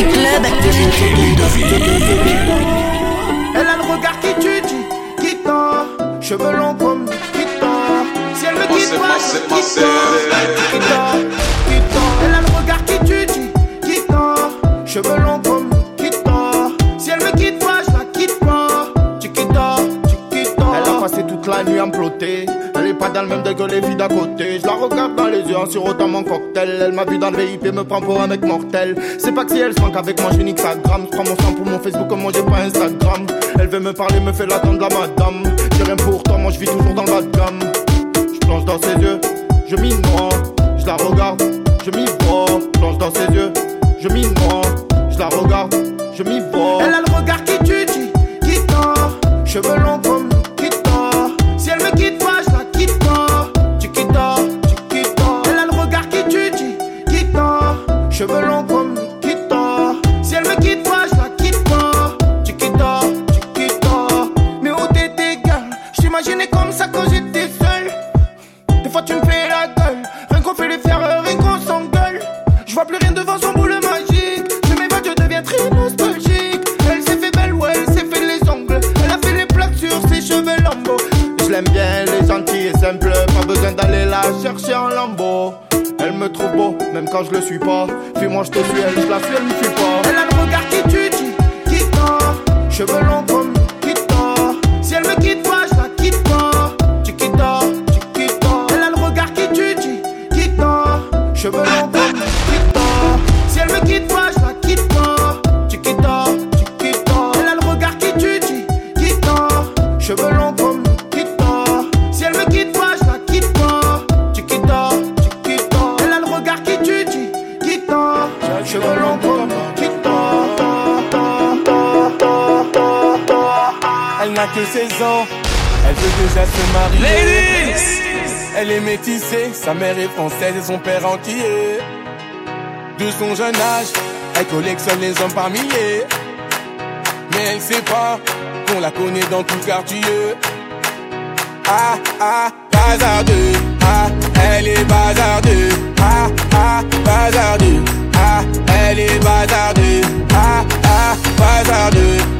Club. Elle a le regard qui tue, qui, qui tord. Cheveux longs comme qui. Si elle me quitte pas, qui tord. Qui tord, qui tord. Elle a le regard qui tue, qui, qui tord. Cheveux longs toute la nuit à. Elle est pas dans le même degré que les filles d'à côté. Je la regarde dans les yeux en sirotant mon cocktail. Elle m'a vu dans le VIP, me prend pour un mec mortel. C'est pas que si elle se manque avec moi, je nique sa gramme. Je prends mon sang pour mon Facebook, comme moi j'ai pas Instagram. Elle veut me parler, me fait l'attendre la madame. J'ai rien pour toi, moi je vis toujours dans le bas de gamme. Je plonge dans ses yeux, je m'y noie. Je la regarde, je m'y vois. Plonge dans ses yeux, je m'y noie. Je la regarde, je m'y vois. Elle a le regard qui tue, qui tord. Cheveux longs comme son boule magique. Je m'évade, je deviens très nostalgique. Elle s'est fait belle, ouais, elle s'est fait les ongles. Elle a fait les plaques sur ses cheveux lambeaux. Je l'aime bien, elle est gentille et simple. Pas besoin d'aller la chercher en lambeau. Elle me trouve beau, même quand je le suis pas. Puis-moi, je te suis, elle, je la suis, pas. Elle a le regard qui tue, qui, qui tord. Cheveux longs comme qui tord. Si elle me quitte pas, je la quitte pas. Tu quittes, tu quittes. Elle a le regard qui tue, qui. Cheveux longs 16 ans, elle veut déjà se marier. Elle est métissée, sa mère est française et son père entier. De son jeune âge, elle collectionne les hommes par milliers. Mais elle sait pas qu'on la connaît dans tout quartier. Ah ah, bazardeux, ah, elle est bazardeux, ah ah, bazardeux, ah, elle est bazardeux, ah ah, bazardeux,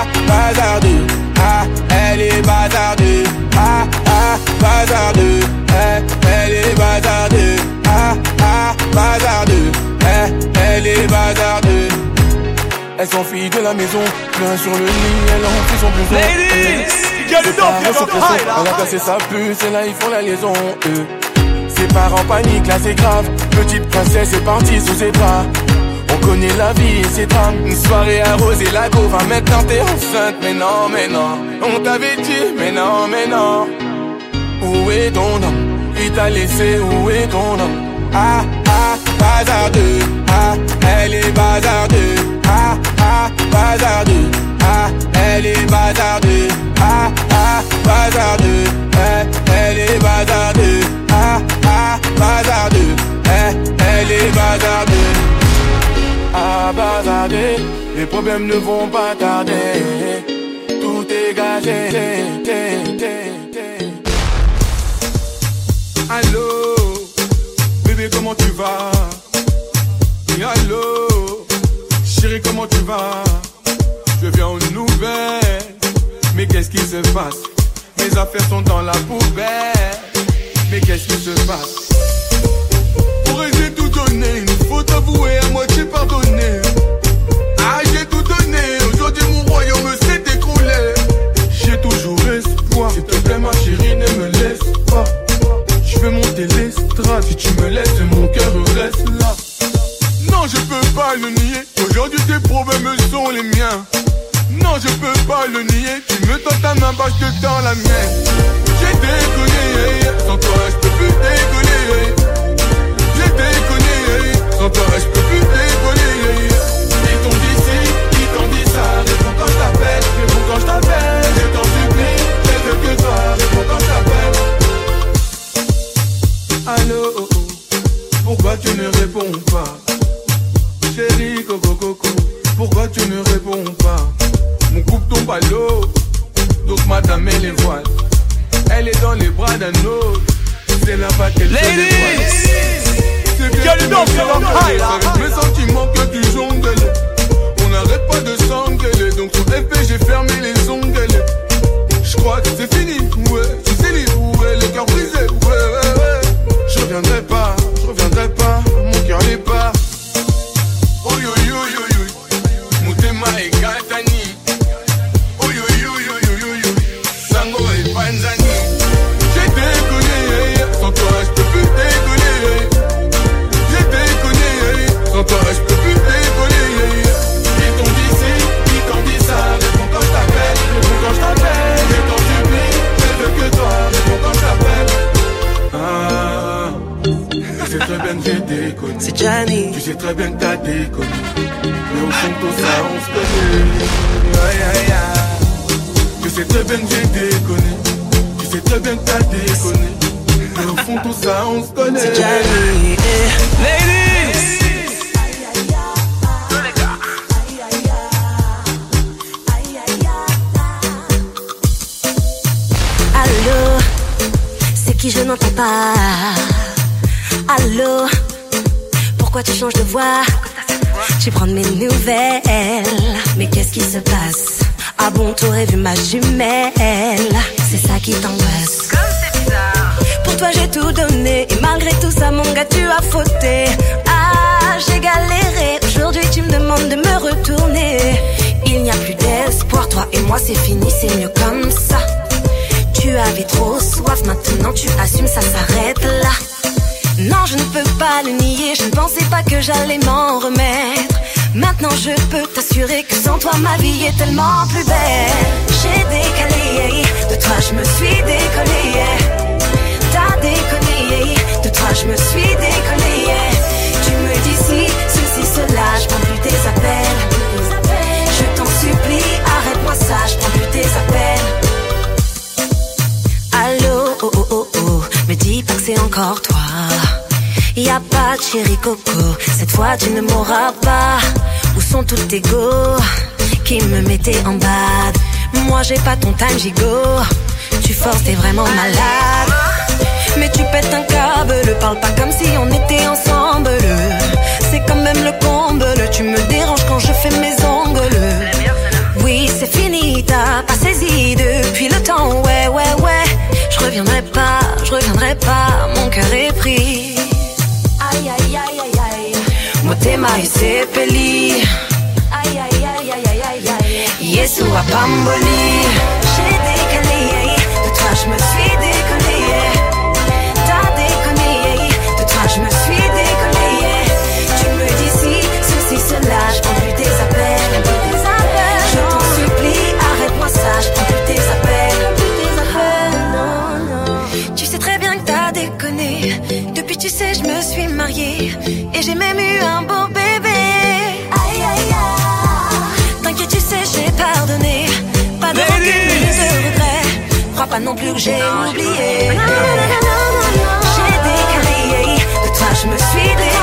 Ah ah, bazardeux, ah, elle est bazardeux Ah ah, bazardeux, eh, elle est bazardeux Ah ah, bazardeux, eh, elle est bazardeux Elle s'enfuit de la maison, plein sur le lit, elle remplit son blouson. Ladies, pressent, high, là. Elle a cassé sa puce, et là ils font la liaison eh. Ses parents paniquent, là c'est grave. Petite princesse est partie sous ses bras on connaît la vie et ses drames Une soirée arrosée, la go va maintenant t'es enceinte Mais non, mais non On t'avait dit, mais non, mais non. Où est ton homme? Il t'a laissé, où est ton homme? Ah, ah, bazardeux Ah, elle est bazardeux les problèmes ne vont pas tarder. Tout est gagé. Allô, bébé, comment tu vas? Allô, chérie, comment tu vas? Je viens aux nouvelles, mais qu'est-ce qui se passe? Mes affaires sont dans la poubelle, mais qu'est-ce qui se passe? Pourrais j'ai tout donné, une faute avouée, à moitié pardonnée. Ah, j'ai tout donné, aujourd'hui mon royaume s'est écroulé. J'ai toujours espoir, s'il te plaît ma chérie, ne me laisse pas. Je veux monter l'estrade, si tu me laisses, mon cœur reste là. Non, je peux pas le nier, aujourd'hui tes problèmes sont les miens. Non, je peux pas le nier. Tu me donnes ta main, bah je te tends la mienne. J'ai déconné, sans toi très bien que t'as déconné. Mais au fond tout ça, on se connaît. Aïe aïe aïe. Tu sais très bien que j'ai déconné. Tu sais très bien que t'as déconné. Mais au fond tout ça, on se connaît. C'est Johnny. Ladies Allô, c'est qui je n'entends pas. Allô, pourquoi tu changes de voix? Tu prends de mes nouvelles. Mais qu'est-ce qui se passe? Ah bon, t'aurais vu ma jumelle. C'est ça qui t'angoisse. Pour toi j'ai tout donné. Et malgré tout ça mon gars tu as fauté. Ah j'ai galéré. Aujourd'hui tu me demandes de me retourner. Il n'y a plus d'espoir. Toi et moi c'est fini c'est mieux comme ça. Tu avais trop soif. Maintenant tu assumes ça s'arrête là Non je ne peux pas le nier Je ne pensais pas que j'allais m'en remettre Maintenant je peux t'assurer que sans toi ma vie est tellement plus belle J'ai décalé De toi je me suis décollé T'as déconné, de toi je me suis déconné. Tu me dis si, ceci, cela, je prends plus tes appels. Je t'en supplie, arrête-moi ça, je prends plus tes appels. Dis pas que c'est encore toi. Y a pas de chéri coco, cette fois tu ne m'auras pas. Où sont tous tes go qui me mettaient en bad? Moi j'ai pas ton time gigot, tu forces, t'es vraiment malade. Mais tu pètes un câble, parle pas comme si on était ensemble. C'est quand même le comble, tu me déranges quand je fais mes ongles. Oui, c'est fini, t'as pas saisi depuis le temps, reviendrai pas, je reviendrai pas, mon cœur est pris. Aïe, aïe, aïe, aïe, aïe. Motema isepeli. Aïe, aïe, aïe, aïe, aïe, aïe, aïe. Yesu apamboli. Pas non plus que j'ai oublié. J'ai décalé. De toi, je me suis décollé.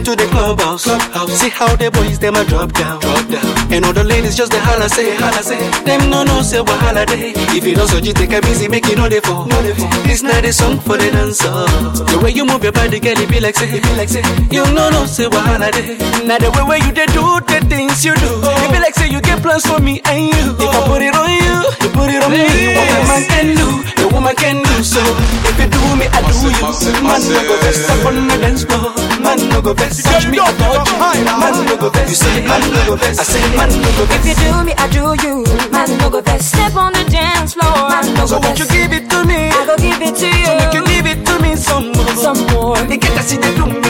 Into the clubhouse. clubhouse. See how the boys them a drop down. drop down. And all the ladies just the holla say, holla say. Them no no say what holiday. If you don't so you take a busy, make it know they fall. No they fall. This not a song for the dancer. The way you move your body, girl, it be like say, it be like say. You no no say what holiday. Now the way where you they do the things you do. Oh. It be like say you get plans for me and you. If I put it on you, you put it on me. What a man can do, woman can do so. If you do me, I do you. Man no go best up on the dance floor. Man no go best. Touch me, I touch you. Man no go best. You say man no go best. I say man no go best. If you do me, I do you. Man, no go best. Step on the dance floor. Man, no So go won't you give it to me? I go give it to you. So make you give it to me some more. Some more. You get to see the do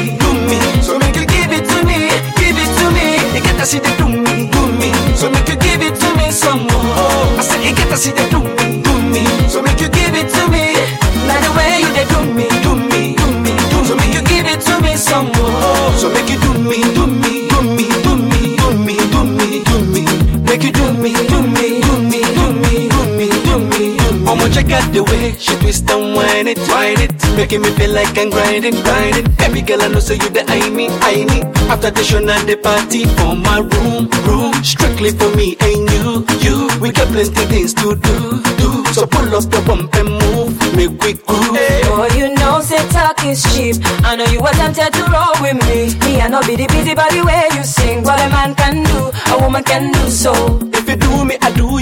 she twist and whine it, whine it, making me feel like I'm grinding, grinding. Every girl I know say you the I me, I me. After the show and the party for my room, room, strictly for me and you, you. We got plenty things to do, do. So pull up your bump and move, make we groove. Boy, you know, say talk is cheap. I know you were tempted to roll with me. Me, I know be the busy body way you sing. What a man can do, a woman can do so. If you do me, I do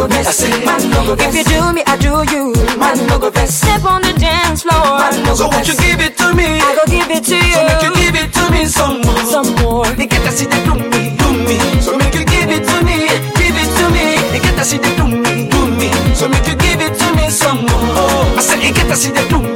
go vex, I say, man, no go vex. If you do me, I do you. man, no go vex. Step on the dance floor. Man, no so won't you give it to me? I go give it to you. So make you give it to me some more. Some more. They get to see the do me, do me. So make you give it to me, give it to me. They get to see the do me, do me. So make you give it to me some more. I said you get to see the do me,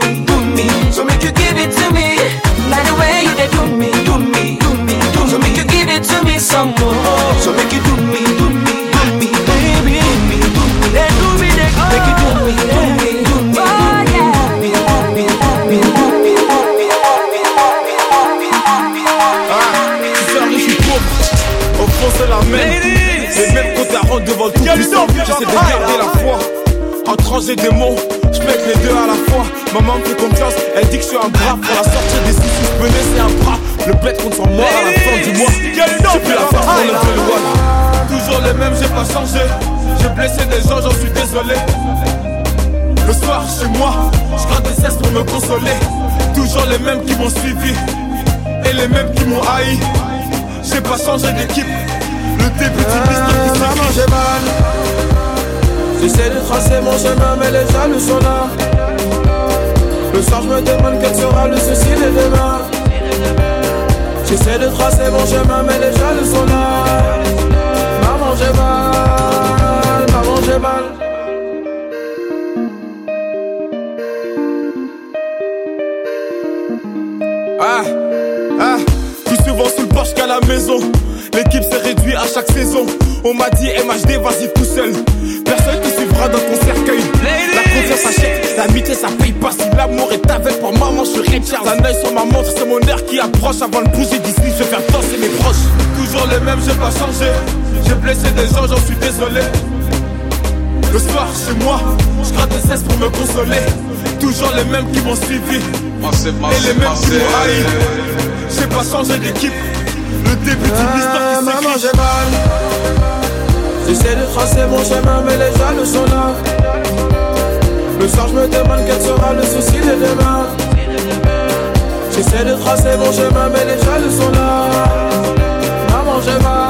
devant tout puissant. J'essaie de garder la foi. En des mots, je pète les deux à la fois. Maman me fait confiance, elle dit que je suis un bras. Pour la sortir des soucis, je peux laisser un bras. Le bled compte sur moi à la fin du mois. J'ai plus la force pour le wall. Toujours les mêmes, j'ai pas changé. J'ai blessé des gens, j'en suis désolé. Le soir chez moi, je gratte des cesses pour me consoler. Toujours les mêmes qui m'ont suivi et les mêmes qui m'ont haï. J'ai pas changé d'équipe. Le début d'une J'essaie de tracer mon chemin, mais les jaloux sont là. Le soir, je me demande quel sera le souci de demain. J'essaie de tracer mon chemin, mais les jaloux sont là. Maman, j'ai mal. Maman, j'ai mal. Ah, ah, plus souvent sous le porche qu'à la maison. L'équipe s'est réduite à chaque saison. On m'a dit MHD, vas-y tout seul. Personne dans ton cercueil. La confiance achète, l'amitié ça paye pas. Si l'amour est avec pour maman, je suis Richard. Un œil sur ma montre, c'est mon air qui approche. Avant de bouger d'ici, je vais faire danser mes proches. Toujours les mêmes, j'ai pas changé. J'ai blessé des gens, j'en suis désolé. Le soir chez moi, je gratte des cesses pour me consoler. Toujours les mêmes qui m'ont suivi. Et les mêmes qui m'ont haï. J'ai pas changé d'équipe. Le début d'une histoire qui maman, s'écrit. j'ai mal. J'essaie de tracer mon chemin, mais les jaloux sont là. Le soir, je me demande quel sera le souci de demain. J'essaie de tracer mon chemin, mais les jaloux sont là. Maman, j'ai mal.